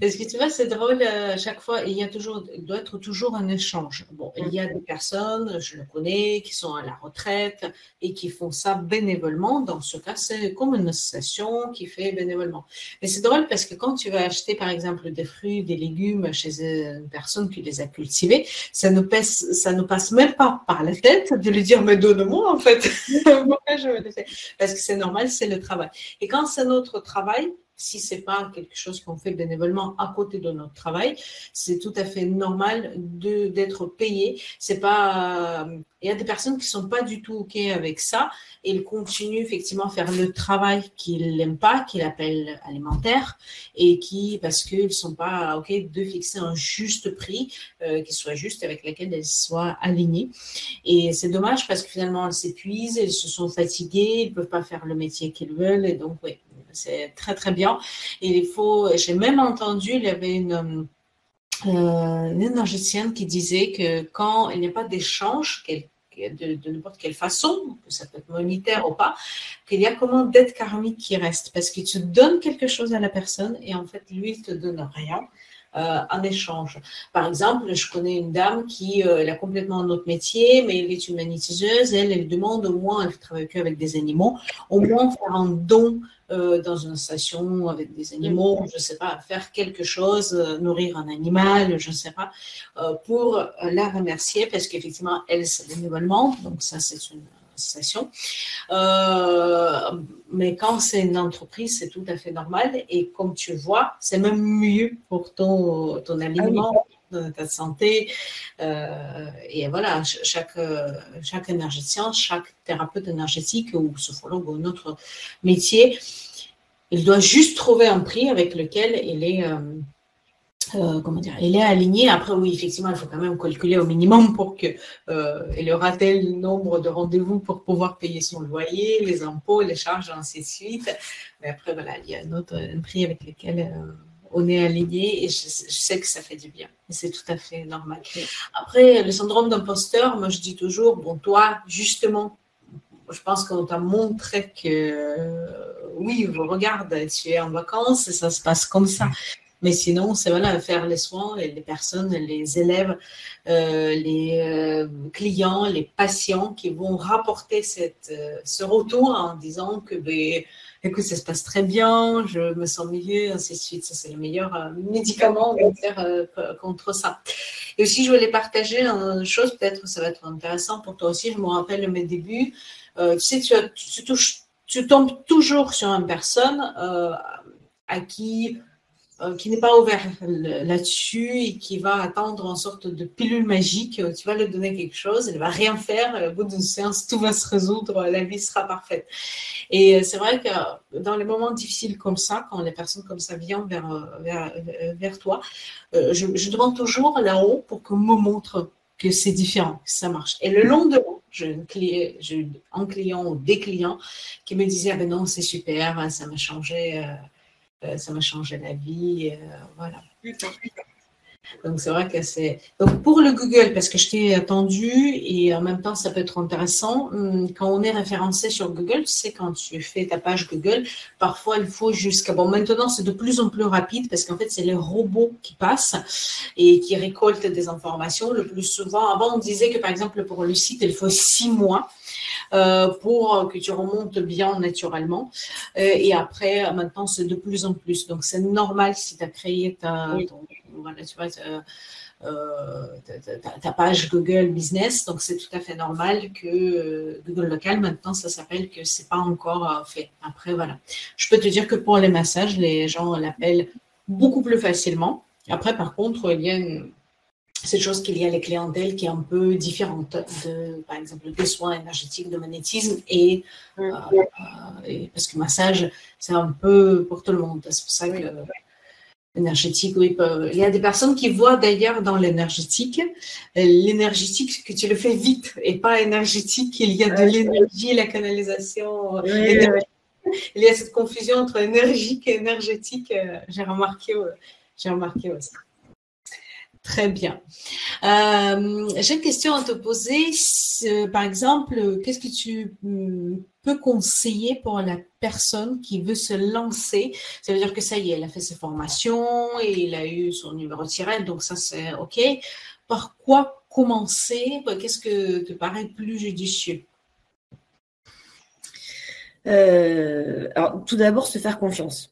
Parce que tu vois, c'est drôle, à chaque fois, il y a toujours, il doit être toujours un échange. Bon, il y a des personnes, je le connais, qui sont à la retraite et qui font ça bénévolement. Dans ce cas, c'est comme une association qui fait bénévolement. Mais c'est drôle parce que quand tu vas acheter, par exemple, des fruits, des légumes chez une personne qui les a cultivés, ça ne passe, ça ne passe même pas par la tête de lui dire, mais donne-moi, en fait. (laughs) Parce que c'est normal, c'est le travail. Et quand c'est notre travail, si c'est pas quelque chose qu'on fait bénévolement à côté de notre travail, c'est tout à fait normal d'être payé. C'est pas, euh, il y a des personnes qui sont pas du tout ok avec ça et ils continuent effectivement à faire le travail qu'ils n'aiment pas, qu'ils appellent alimentaire et qui parce qu'ils sont pas ok de fixer un juste prix euh, qui soit juste avec lequel elles soient alignées. Et c'est dommage parce que finalement elles s'épuisent, elles se sont fatiguées, ils peuvent pas faire le métier qu'ils veulent et donc oui c'est très très bien. Il faut, j'ai même entendu, il y avait une, euh, énergéticienne qui disait que quand il n'y a pas d'échange, de, de n'importe quelle façon, que ça peut être monétaire ou pas, qu'il y a comment dette karmique qui reste, parce que tu donnes quelque chose à la personne et en fait, lui, il te donne rien. Euh, en échange. Par exemple, je connais une dame qui euh, elle a complètement un autre métier, mais elle est une magnétiseuse. Elle, elle demande au moins, elle travaille que avec des animaux, au moins faire un don euh, dans une station avec des animaux, je ne sais pas, faire quelque chose, euh, nourrir un animal, je ne sais pas, euh, pour la remercier parce qu'effectivement, elle, c'est bénévolement, donc ça, c'est une station. mais quand c'est une entreprise, c'est tout à fait normal. Et comme tu vois, c'est même mieux pour ton, ton ah aliment ta santé. Euh, et voilà, chaque, chaque énergéticien, chaque thérapeute énergétique ou sophrologue ou autre métier, il doit juste trouver un prix avec lequel il est, euh, euh, comment dire, il est aligné. Après, oui, effectivement, il faut quand même calculer au minimum pour que il aura tel nombre de rendez-vous pour pouvoir payer son loyer, les impôts, les charges, ainsi de suite. Mais après, voilà, il y a un autre prix avec lequel on est aligné et je, sais que ça fait du bien. c'est tout à fait normal. Après, le syndrome d'imposteur, moi je dis toujours, bon, toi, justement, je pense qu'on t'a montré que euh, oui, regarde, tu es en vacances et ça se passe comme ça. Mais sinon, c'est voilà, faire les soins, et les personnes, les élèves, euh, les euh, clients, les patients qui vont rapporter cette, ce retour en disant que ben, écoute, ça se passe très bien, je me sens mieux, ainsi de suite. Ça, c'est le meilleur euh, médicament euh, contre ça. Et aussi, je voulais partager une chose, peut-être ça va être intéressant pour toi aussi. Je me rappelle mes débuts. Euh, tu sais, tu, tu, touches tu tombes toujours sur une personne à qui euh, qui n'est pas ouvert là-dessus et qui va attendre en sorte de pilule magique. Tu vas lui donner quelque chose, elle va rien faire. Au bout d'une séance, tout va se résoudre, la vie sera parfaite. Et euh, c'est vrai que dans les moments difficiles comme ça, quand les personnes comme ça viennent vers, euh, vers, toi, je, demande toujours là-haut pour qu'on me montre que c'est différent, que ça marche. Et le lendemain, j'ai un client ou des clients qui me disaient, ah ben non, c'est super, ça m'a changé. Euh, ça m'a changé la vie. Euh, voilà. Donc, c'est vrai que c'est. Donc, pour le Google, parce que je t'ai attendu et en même temps, ça peut être intéressant. Hum, quand on est référencé sur Google, tu sais, quand tu fais ta page Google, parfois il faut jusqu'à. Bon, maintenant, c'est de plus en plus rapide parce qu'en fait, c'est les robots qui passent et qui récoltent des informations. Le plus souvent, avant, on disait que par exemple, pour le site, il faut six mois. Euh, pour que tu remontes bien naturellement. Euh, et après, maintenant, c'est de plus en plus. Donc, c'est normal si tu as créé ta, voilà, tu vois, euh, ta, page Google Business. Donc, c'est tout à fait normal que Google Local, maintenant, ça s'appelle que c'est pas encore fait. Après, voilà. Je peux te dire que pour les massages, les gens l'appellent beaucoup plus facilement. Après, par contre, il y a une, cette chose qu'il y a les clientèles qui est un peu différente de, par exemple, des soins énergétiques, de magnétisme et, mm. euh, euh, parce que massage, c'est un peu pour tout le monde. C'est pour ça que l'énergétique, oui, il y a des personnes qui voient d'ailleurs dans l'énergétique, l'énergétique que tu le fais vite et pas énergétique, il y a de l'énergie, la canalisation. il y a cette confusion entre énergique et énergétique. Euh, j'ai remarqué, j'ai remarqué aussi. Très bien. Euh, j'ai une question à te poser. Par exemple, qu'est-ce que tu hmm, peux conseiller pour la personne qui veut se lancer? Ça veut dire que ça y est, elle a fait ses formations et il a eu son numéro de sirène, donc ça c'est OK. Par quoi commencer? Qu'est-ce que te paraît plus judicieux? Euh, alors, tout d'abord, se faire confiance.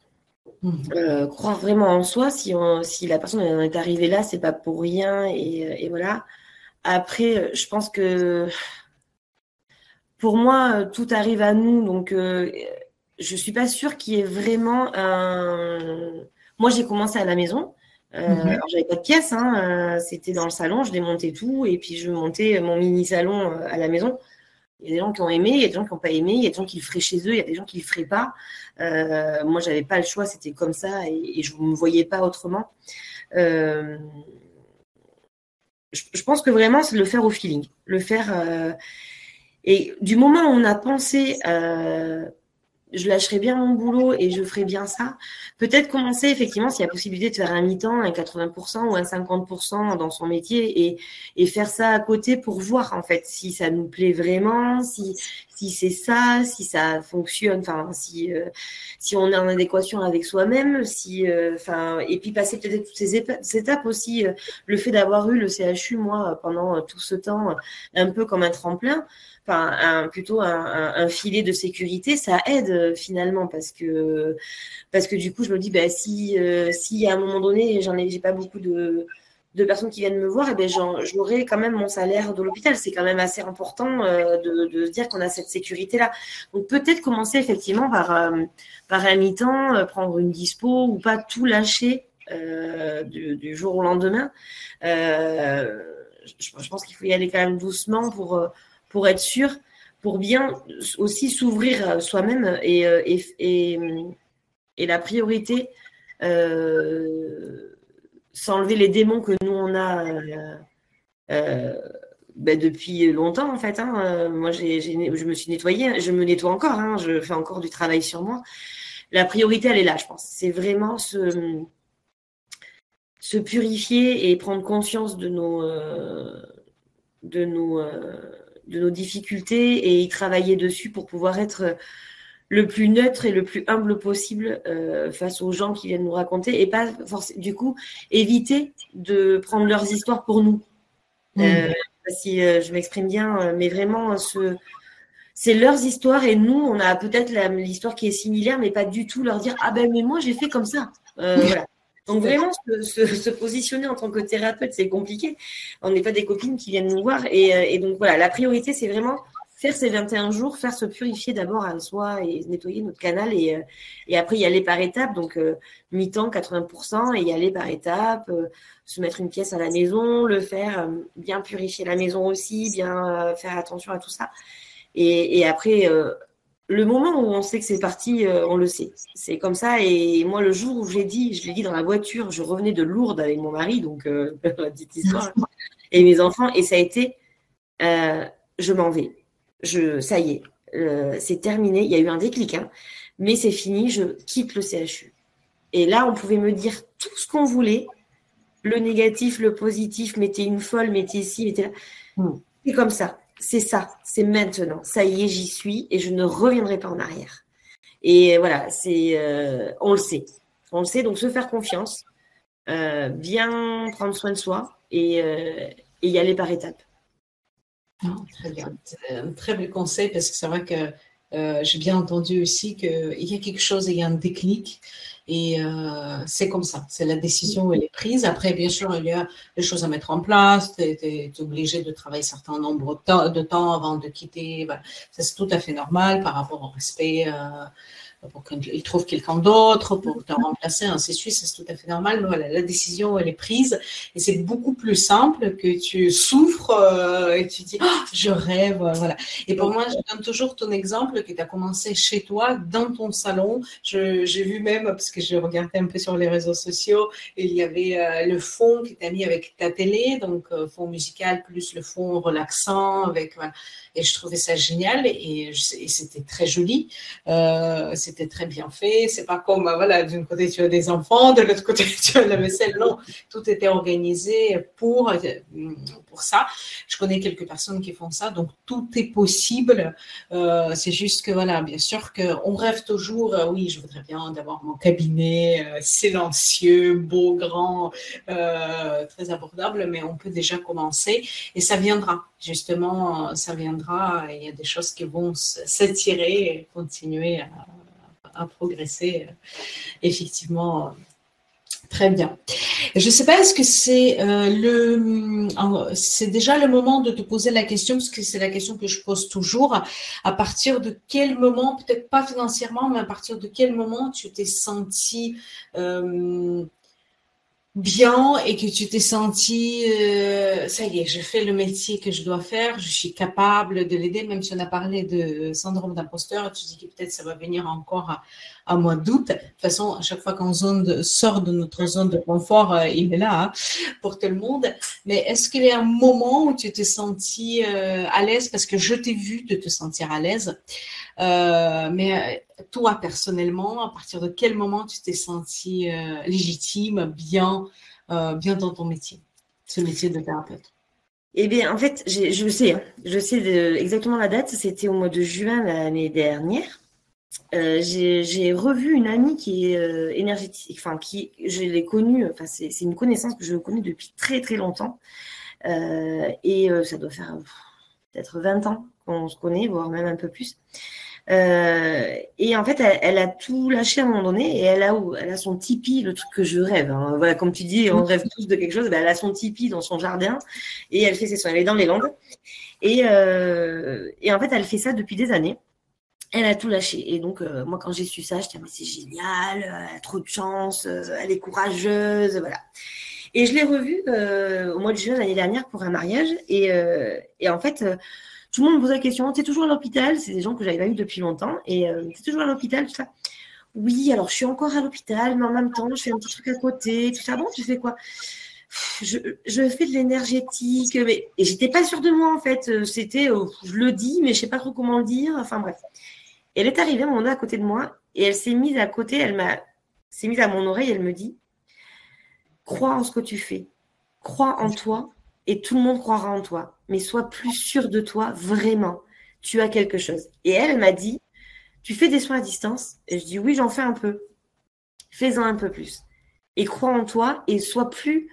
Mhm. Euh, croire vraiment en soi. Si, si la personne en est arrivée là, c'est pas pour rien. Et, et, voilà. Après, je pense que pour moi, tout arrive à nous. Donc, euh, je suis pas sûre qu'il y ait vraiment un. Moi, j'ai commencé à la maison. Euh, mhm. j'avais pas de pièce, hein, euh, c'était dans le salon, je démontais tout et puis je montais mon mini salon à la maison. Il y a des gens qui ont aimé, il y a des gens qui n'ont pas aimé, il y a des gens qui le feraient chez eux, il y a des gens qui le feraient pas. Euh, moi, j'avais pas le choix, c'était comme ça et, je ne me voyais pas autrement. Euh, je, pense que vraiment, c'est le faire au feeling, le faire. Euh, et du moment où on a pensé euh, je lâcherai bien mon boulot et je ferai bien ça. Peut-être commencer effectivement s'il y a possibilité de faire un mi-temps, un 80% ou un 50% dans son métier et, et faire ça à côté pour voir en fait si ça nous plaît vraiment, si, si c'est ça, si ça fonctionne, enfin si, euh, si on est en adéquation avec soi-même, si, euh, enfin et puis passer peut-être toutes ces étapes aussi. Euh, le fait d'avoir eu le CHU moi pendant tout ce temps, un peu comme un tremplin un, plutôt un, filet de sécurité, ça aide euh, finalement parce que parce que du coup je me dis bah si euh, si à un moment donné j'en ai j'ai pas beaucoup de, de personnes qui viennent me voir, eh ben j'aurai quand même mon salaire de l'hôpital. C'est quand même assez important euh, de, se dire qu'on a cette sécurité là. Donc peut-être commencer effectivement par par un mi-temps, prendre une dispo ou pas tout lâcher du, jour au lendemain. Je, pense qu'il faut y aller quand même doucement pour pour être sûr, pour bien aussi s'ouvrir soi-même et, euh, et, et, la priorité, euh, s'enlever les démons que nous on a euh, euh ben depuis longtemps en fait. Hein. Moi, j'ai, je me suis nettoyée, je me nettoie encore, hein. je fais encore du travail sur moi. La priorité, elle est là, je pense. C'est vraiment se, purifier et prendre conscience de nos difficultés et y travailler dessus pour pouvoir être le plus neutre et le plus humble possible euh, face aux gens qui viennent nous raconter et pas forcément du coup éviter de prendre leurs histoires pour nous. Mmh. Euh, si euh, je m'exprime bien, mais vraiment ce c'est leurs histoires et nous on a peut-être l'histoire qui est similaire mais pas du tout leur dire ah ben mais moi j'ai fait comme ça. voilà. Donc vraiment, se, positionner en tant que thérapeute, c'est compliqué. On n'est pas des copines qui viennent nous voir. Et, donc voilà, la priorité, c'est vraiment faire ces 21 jours, faire se purifier d'abord à soi et nettoyer notre canal et, euh, et après y aller par étapes. Donc, euh, mi-temps, 80% et y aller par étapes, euh, se mettre une pièce à la maison, le faire, bien purifier la maison aussi, bien faire attention à tout ça. Et, et après, le moment où on sait que c'est parti, on le sait. C'est comme ça. Et moi, le jour où j'ai dit, je l'ai dit dans la voiture, je revenais de Lourdes avec mon mari, donc la (laughs) petite histoire, (laughs) et mes enfants, et ça a été, je m'en vais je, ça y est, euh, c'est terminé. Il y a eu un déclic, hein, mais c'est fini. Je quitte le CHU. Et là, on pouvait me dire tout ce qu'on voulait, le négatif, le positif, mettez une folle, mettez ici, mettez là. Hmm. C'est comme ça. C'est ça. C'est maintenant. Ça y est, j'y suis et je ne reviendrai pas en arrière. Et voilà, c'est, euh, on le sait. On le sait. Donc, se faire confiance, euh, bien prendre soin de soi et, et y aller par étapes très bien. un très bel conseil parce que c'est vrai que euh, j'ai bien entendu aussi qu'il y a quelque chose, il y a un déclic. Et euh, c'est comme ça, c'est la décision, elle est prise. Après, bien sûr, il y a des choses à mettre en place. Tu es, obligé de travailler un certain nombre de temps, avant de quitter. C'est tout à fait normal par rapport au respect. Euh, pour qu'il trouve quelqu'un d'autre, pour te remplacer, ainsi de suite, c'est tout à fait normal. Mais voilà, la décision, elle est prise et c'est beaucoup plus simple que tu souffres euh, et tu dis, oh, je rêve, voilà. Et pour moi, je donne toujours ton exemple que tu as commencé chez toi, dans ton salon. J'ai vu même, parce que j'ai regardé un peu sur les réseaux sociaux, il y avait euh, le fond que tu as mis avec ta télé, donc euh, fond musical plus le fond relaxant avec. Et je trouvais ça génial et, c'était très joli. C'était très bien fait. C'est pas comme, voilà, d'un côté tu as des enfants, de l'autre côté (laughs) tu as la vaisselle. Non, tout était organisé pour, pour ça. Je connais quelques personnes qui font ça, donc tout est possible. Euh, c'est juste que, voilà, bien sûr qu'on rêve toujours, euh, oui, je voudrais bien d'avoir mon cabinet silencieux, beau, grand, très abordable, mais on peut déjà commencer et ça viendra. Justement, ça viendra il y a des choses qui vont s'attirer et continuer à, progresser. Euh, effectivement, Très bien. Je ne sais pas, est-ce que c'est euh, le, c'est déjà le moment de te poser la question, parce que c'est la question que je pose toujours. À partir de quel moment, peut-être pas financièrement, mais à partir de quel moment tu t'es senti euh, bien et que tu t'es senti, euh, ça y est, je fais le métier que je dois faire, je suis capable de l'aider, même si on a parlé de syndrome d'imposteur, tu dis que peut-être ça va venir encore à, à mois d'août. De toute façon, à chaque fois qu'on sort de notre zone de confort, euh, il est là hein, pour tout le monde. Mais est-ce qu'il y a un moment où tu t'es senti euh, à l'aise? Parce que je t'ai vu de te sentir à l'aise euh, mais toi, personnellement, à partir de quel moment tu t'es senti légitime, bien, bien dans ton métier, ce métier de thérapeute? Eh bien, en fait, je sais, hein. je sais exactement la date. C'était au mois de juin l'année dernière. Euh, j'ai revu une amie qui est euh, énergétique, enfin qui je l'ai connue, enfin c'est une connaissance que je connais depuis très très longtemps euh, et ça doit faire peut-être 20 ans qu'on se connaît, voire même un peu plus. Et en fait, elle, a tout lâché à un moment donné et elle a, elle a son tipi, le truc que je rêve. Hein. Voilà, comme tu dis, on rêve tous de quelque chose. Ben, elle a son tipi dans son jardin et elle fait ses soins. Elle est dans les Landes et, et en fait, elle fait ça depuis des années elle a tout lâché. Et donc, euh, moi, quand j'ai su ça, je me mais c'est génial, euh, elle a trop de chance, euh, elle est courageuse, voilà. Et je l'ai revue au mois de juin l'année dernière pour un mariage. Et en fait, tout le monde me pose la question, tu es toujours à l'hôpital? C'est des gens que j'avais pas vu depuis longtemps. Et tu es toujours à l'hôpital, tout ça Oui, alors je suis encore à l'hôpital, mais en même temps, je fais un petit truc à côté, tout ça. Bon, tu fais quoi? Je, je, fais de l'énergétique, mais et j'étais pas sûre de moi en fait. C'était, je le dis, mais je sais pas trop comment le dire. Enfin bref elle est arrivée à un moment à côté de moi et elle s'est mise à côté, elle m'a s'est mise à mon oreille, elle me dit Crois en ce que tu fais, crois en toi et tout le monde croira en toi, mais sois plus sûr de toi vraiment. Tu as quelque chose. Et elle, m'a dit Tu fais des soins à distance? Et je dis Oui, j'en fais un peu. Fais-en un peu plus. Et crois en toi et sois plus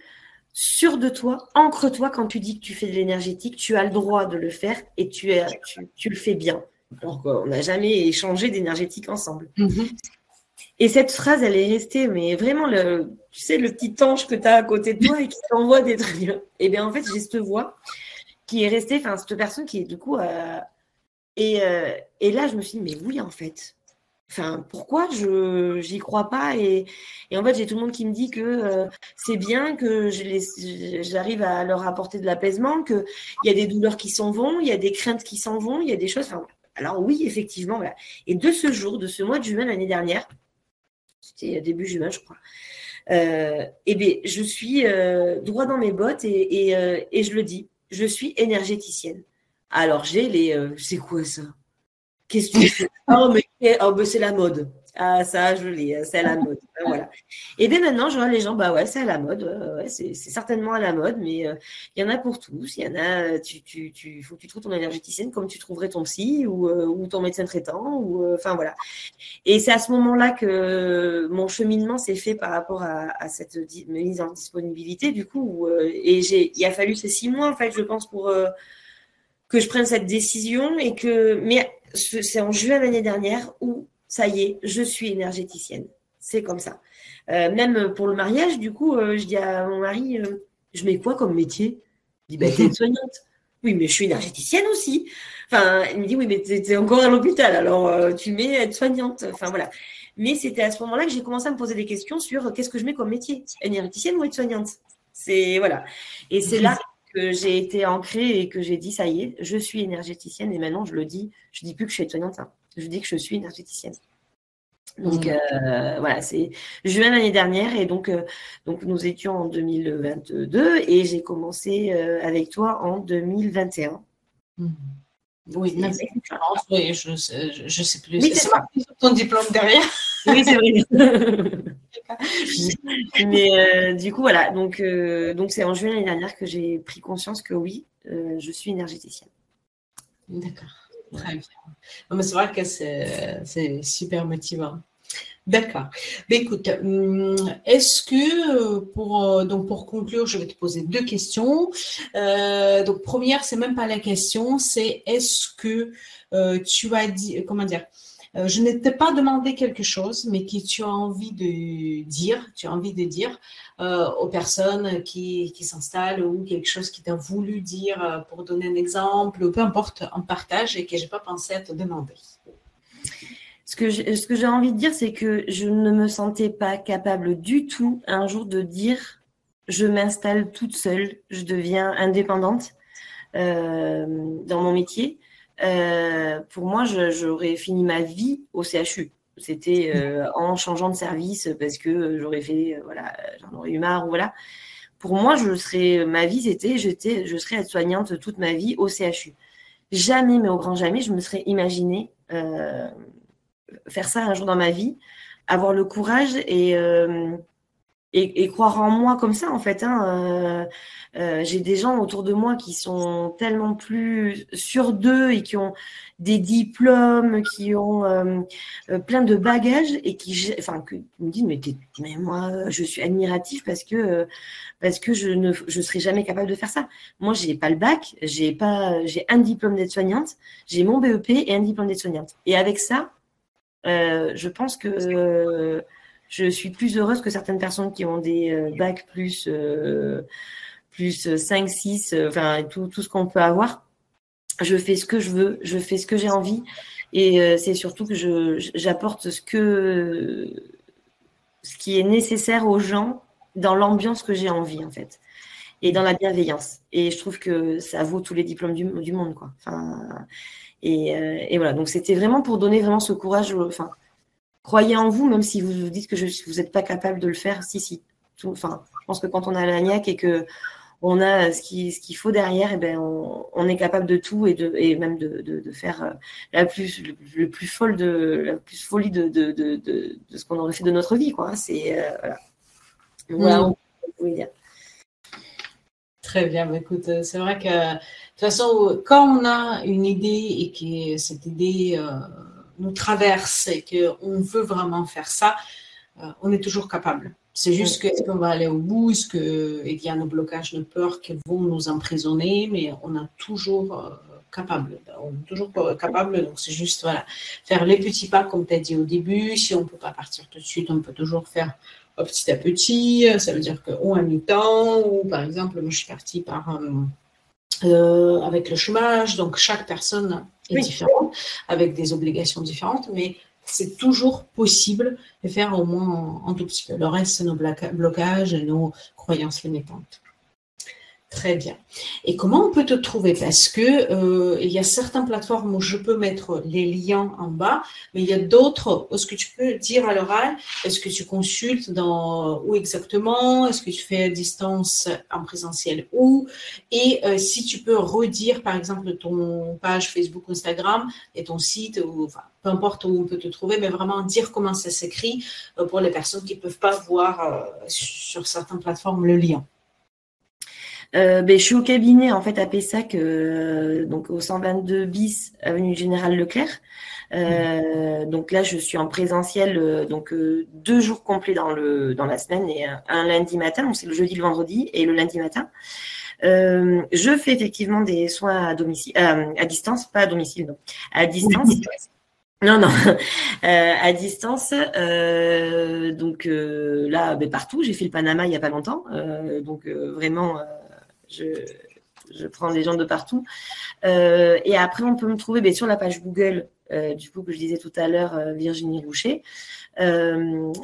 sûr de toi, ancre-toi quand tu dis que tu fais de l'énergétique, tu as le droit de le faire et tu, es, tu le fais bien alors qu'on n'a jamais échangé d'énergétique ensemble. Mhm. Et cette phrase, elle est restée, mais vraiment, le, tu sais, le petit ange que tu as à côté de toi et qui t'envoie des trucs. (laughs) Et bien, en fait, j'ai cette voix qui est restée, enfin, cette personne qui, du coup, Et, et là, je me suis dit, mais oui, en fait. Enfin, pourquoi je j'y crois pas et, en fait j'ai tout le monde qui me dit que c'est bien que j'arrive à leur apporter de l'apaisement, qu'il y a des douleurs qui s'en vont, il y a des craintes qui s'en vont, il y a des choses. Alors oui, effectivement. Et de ce jour, de ce mois de juin l'année dernière, c'était début juin, je crois. Euh, eh bien, je suis euh, droit dans mes bottes et, euh, et, je le dis, je suis énergéticienne. Alors, j'ai les. c'est quoi ça? Qu'est-ce que tu fais? Oh, mais, oh, mais c'est la mode. Ah, ça, je l'ai, c'est à la mode. voilà. Et bien maintenant, je vois les gens, bah ouais, c'est à la mode. Ouais, c'est, certainement à la mode, mais il y en a pour tous. Il y en a, tu, tu, tu, faut que tu trouves ton énergéticienne comme tu trouverais ton psy ou, ton médecin traitant. ou Enfin, voilà. Et c'est à ce moment-là que mon cheminement s'est fait par rapport à, cette mise en disponibilité, du coup. et il a fallu ces six mois, en fait, je pense, pour que je prenne cette décision et que, mais c'est en juin l'année dernière où ça y est, je suis énergéticienne. C'est comme ça. Euh, même pour le mariage, du coup, euh, je dis à mon mari, euh, je mets quoi comme métier? Il dit, bah, t'es (laughs) soignante. Oui, mais je suis énergéticienne aussi. Enfin, il me dit, oui, mais t'es encore à l'hôpital, alors tu mets être soignante. Enfin, voilà. Mais c'était à ce moment-là que j'ai commencé à me poser des questions sur qu'est-ce que je mets comme métier? Énergéticienne ou être soignante? C'est, voilà. Et c'est là que j'ai été ancrée et que j'ai dit, ça y est, je suis énergéticienne. Et maintenant, je le dis, je dis plus que je suis soignante. Hein je dis que je suis énergéticienne. Donc euh, voilà, c'est juin l'année dernière et donc, euh, donc nous étions en 2022 et j'ai commencé euh, avec toi en 2021. Mmh. Oui, oui je, ne sais plus. Oui, c'est ton diplôme derrière. Oui, c'est vrai. (laughs) Mais du coup, voilà, donc donc c'est en juin l'année dernière que j'ai pris conscience que oui, je suis énergéticienne. D'accord. Très bien. c'est vrai que c'est super motivant. D'accord. Écoute, hum, est-ce que pour euh, donc pour conclure, je vais te poser deux questions. Euh, donc première, c'est même pas la question, c'est est-ce que euh, tu as dit comment dire euh, je ne pas demandé quelque chose, mais que tu as envie de dire, tu as envie de dire euh, aux personnes qui, qui s'installent ou quelque chose qui t'a voulu dire euh, pour donner un exemple peu importe, en partage et que j'ai pas pensé à te demander. Ce que j'ai envie de dire, c'est que je ne me sentais pas capable du tout un jour de dire je m'installe toute seule, je deviens indépendante dans mon métier. Euh, pour moi, j'aurais fini ma vie au CHU. C'était euh, en changeant de service parce que j'aurais fait, euh, voilà, j'en aurais eu marre voilà. Pour moi, je serais, ma vie, c'était, je serais aide-soignante toute ma vie au CHU. Jamais, mais au grand jamais, je me serais imaginé faire ça un jour dans ma vie, avoir le courage et et, croire en moi comme ça en fait. Hein. Euh, euh, j'ai des gens autour de moi qui sont tellement plus sûrs d'eux et qui ont des diplômes, qui ont euh, plein de bagages et qui, enfin, me disent mais, mais moi je suis admiratif parce que parce que je ne je serai jamais capable de faire ça. Moi j'ai pas le bac, j'ai j'ai un diplôme d'aide-soignante, j'ai mon BEP et un diplôme d'aide-soignante. Et avec ça, je pense que je suis plus heureuse que certaines personnes qui ont des euh, bacs plus, euh, plus 5, 6, euh, enfin tout, tout ce qu'on peut avoir. Je fais ce que je veux, je fais ce que j'ai envie. Et c'est surtout que j'apporte ce que ce qui est nécessaire aux gens dans l'ambiance que j'ai envie en fait et dans la bienveillance et je trouve que ça vaut tous les diplômes du, du monde quoi enfin et, et voilà donc c'était vraiment pour donner vraiment ce courage enfin croyez en vous, même si vous vous dites que je, vous n'êtes pas capable de le faire. Si, si. enfin, je pense que quand on a l'agnac et que on a ce qu'il ce faut derrière, et eh ben on, est capable de tout et de et même de, de, faire euh, la plus le, plus folle de la plus folie de, de, de, ce qu'on aurait fait de notre vie quoi. C'est euh, voilà. Voilà, Très bien, bah, écoute, euh, c'est vrai que de toute façon, quand on a une idée et que cette idée nous traverse et qu'on veut vraiment faire ça, euh, on est toujours capable. C'est juste que est-ce qu'on va aller au bout, est-ce qu'il y a nos blocages, nos peurs qui vont nous emprisonner, mais on est toujours euh, capable. On est toujours capable, donc c'est juste voilà, faire les petits pas comme tu as dit au début. Si on ne peut pas partir tout de suite, on peut toujours faire petit à petit. Ça veut dire qu'on à mi-temps, ou par exemple, moi je suis partie par, euh, avec le chômage, donc chaque personne est avec des obligations différentes, mais c'est toujours possible de faire au moins un tout petit peu. Le reste, c'est nos blocages et nos croyances limitantes. Très bien. Et comment on peut te trouver? Parce que euh, il y a certaines plateformes où je peux mettre les liens en bas, mais il y a d'autres. Est-ce que tu peux dire à l'oral Est-ce que tu consultes dans où exactement? Est-ce que tu fais à distance en présentiel où? Et euh, si tu peux redire, par exemple, ton page Facebook, Instagram et ton site, ou peu importe où on peut te trouver, mais vraiment dire comment ça s'écrit euh, pour les personnes qui ne peuvent pas voir sur certaines plateformes le lien. Euh, ben, je suis au cabinet en fait à Pessac, euh, donc au 122 bis avenue Général Leclerc. Euh, donc là, je suis en présentiel, donc deux jours complets dans le dans la semaine et un, lundi matin. Donc c'est le jeudi, le vendredi et le lundi matin. je fais effectivement des soins à domicile, à distance, pas à domicile, non, à distance. Non, non, (laughs) à distance. donc là, ben, partout. J'ai fait le Panama il y a pas longtemps. donc vraiment je, prends des gens de partout. Euh, et après, on peut me trouver ben, sur la page Google, euh, du coup, que je disais tout à l'heure, euh, Virginie Roucher.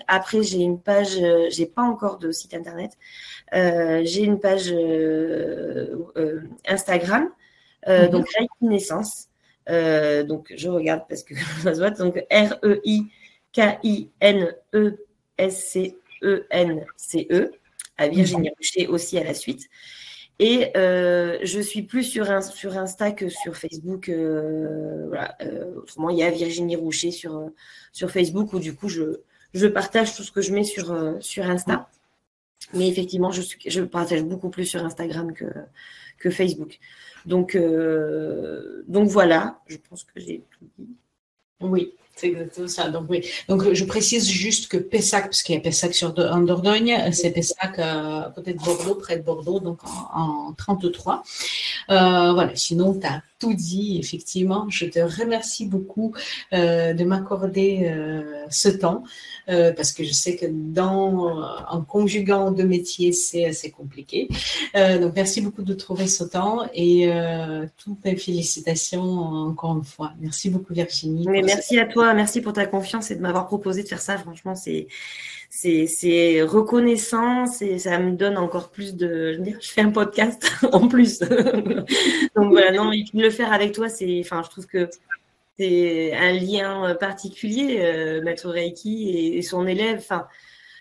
après, j'ai une page, j'ai pas encore de site internet. j'ai une page Instagram, mhm. donc Reiki Naissance. donc, je regarde parce que (laughs) ça se voit. Donc, R-E-I-K-I-N-E-S-C-E-N-C-E, à Virginie mhm. Roucher aussi à la suite. Et euh, je suis plus sur, sur Insta que sur Facebook. Euh. Euh, autrement, il y a Virginie Roucher sur, sur Facebook où du coup, je, je partage tout ce que je mets sur, sur Insta. Mais effectivement, je, je partage beaucoup plus sur Instagram que, que Facebook. Donc, donc voilà, je pense que j'ai tout dit. Oui. C'est exactement ça. Donc, oui. Donc, je précise juste que Pessac, parce qu'il y a Pessac sur, en Dordogne, c'est Pessac à côté de Bordeaux, près de Bordeaux, donc en, en 33. Euh, voilà. Sinon, tu as tout dit, effectivement. Je te remercie beaucoup euh, de m'accorder euh, ce temps, euh, parce que je sais que dans, en conjuguant deux métiers, c'est assez compliqué. donc, merci beaucoup de trouver ce temps et toutes mes félicitations encore une fois. Merci beaucoup, Virginie. Mais merci à toi, merci pour ta confiance et de m'avoir proposé de faire ça. Franchement, c'est c'est reconnaissant, et ça me donne encore plus de. Je, veux dire, je fais un podcast (laughs) en plus. (laughs) Donc voilà, non, mais le faire avec toi, c'est. Enfin, je trouve que c'est un lien particulier, euh, Maître Reiki et, son élève. Enfin,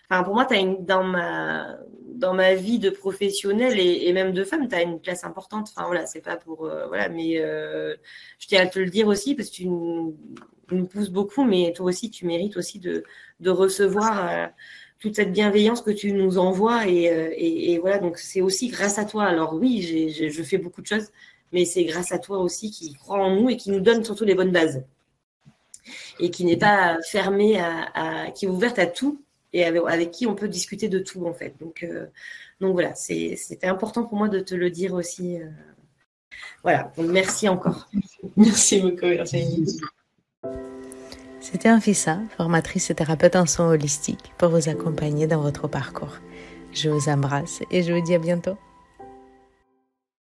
enfin, pour moi, as une, dans, ma, dans ma vie de professionnelle et, même de femme, tu as une place importante. Enfin, voilà, c'est pas pour. Euh, voilà, mais euh, je tiens à te le dire aussi parce que tu nous pousses beaucoup, mais toi aussi, tu mérites aussi de, de recevoir euh, toute cette bienveillance que tu nous envoies. Euh, et, et, voilà, donc c'est aussi grâce à toi. Alors oui, je fais beaucoup de choses, mais c'est grâce à toi aussi qui croit en nous et qui nous donne surtout les bonnes bases. Et qui n'est pas fermé à, qui est ouverte à tout et avec, qui on peut discuter de tout en fait. Donc, euh, donc voilà, c'était important pour moi de te le dire aussi. voilà, donc merci encore. Merci beaucoup, Virginie. C'était Anfissa, formatrice et thérapeute en soins holistiques, pour vous accompagner dans votre parcours. Je vous embrasse et je vous dis à bientôt.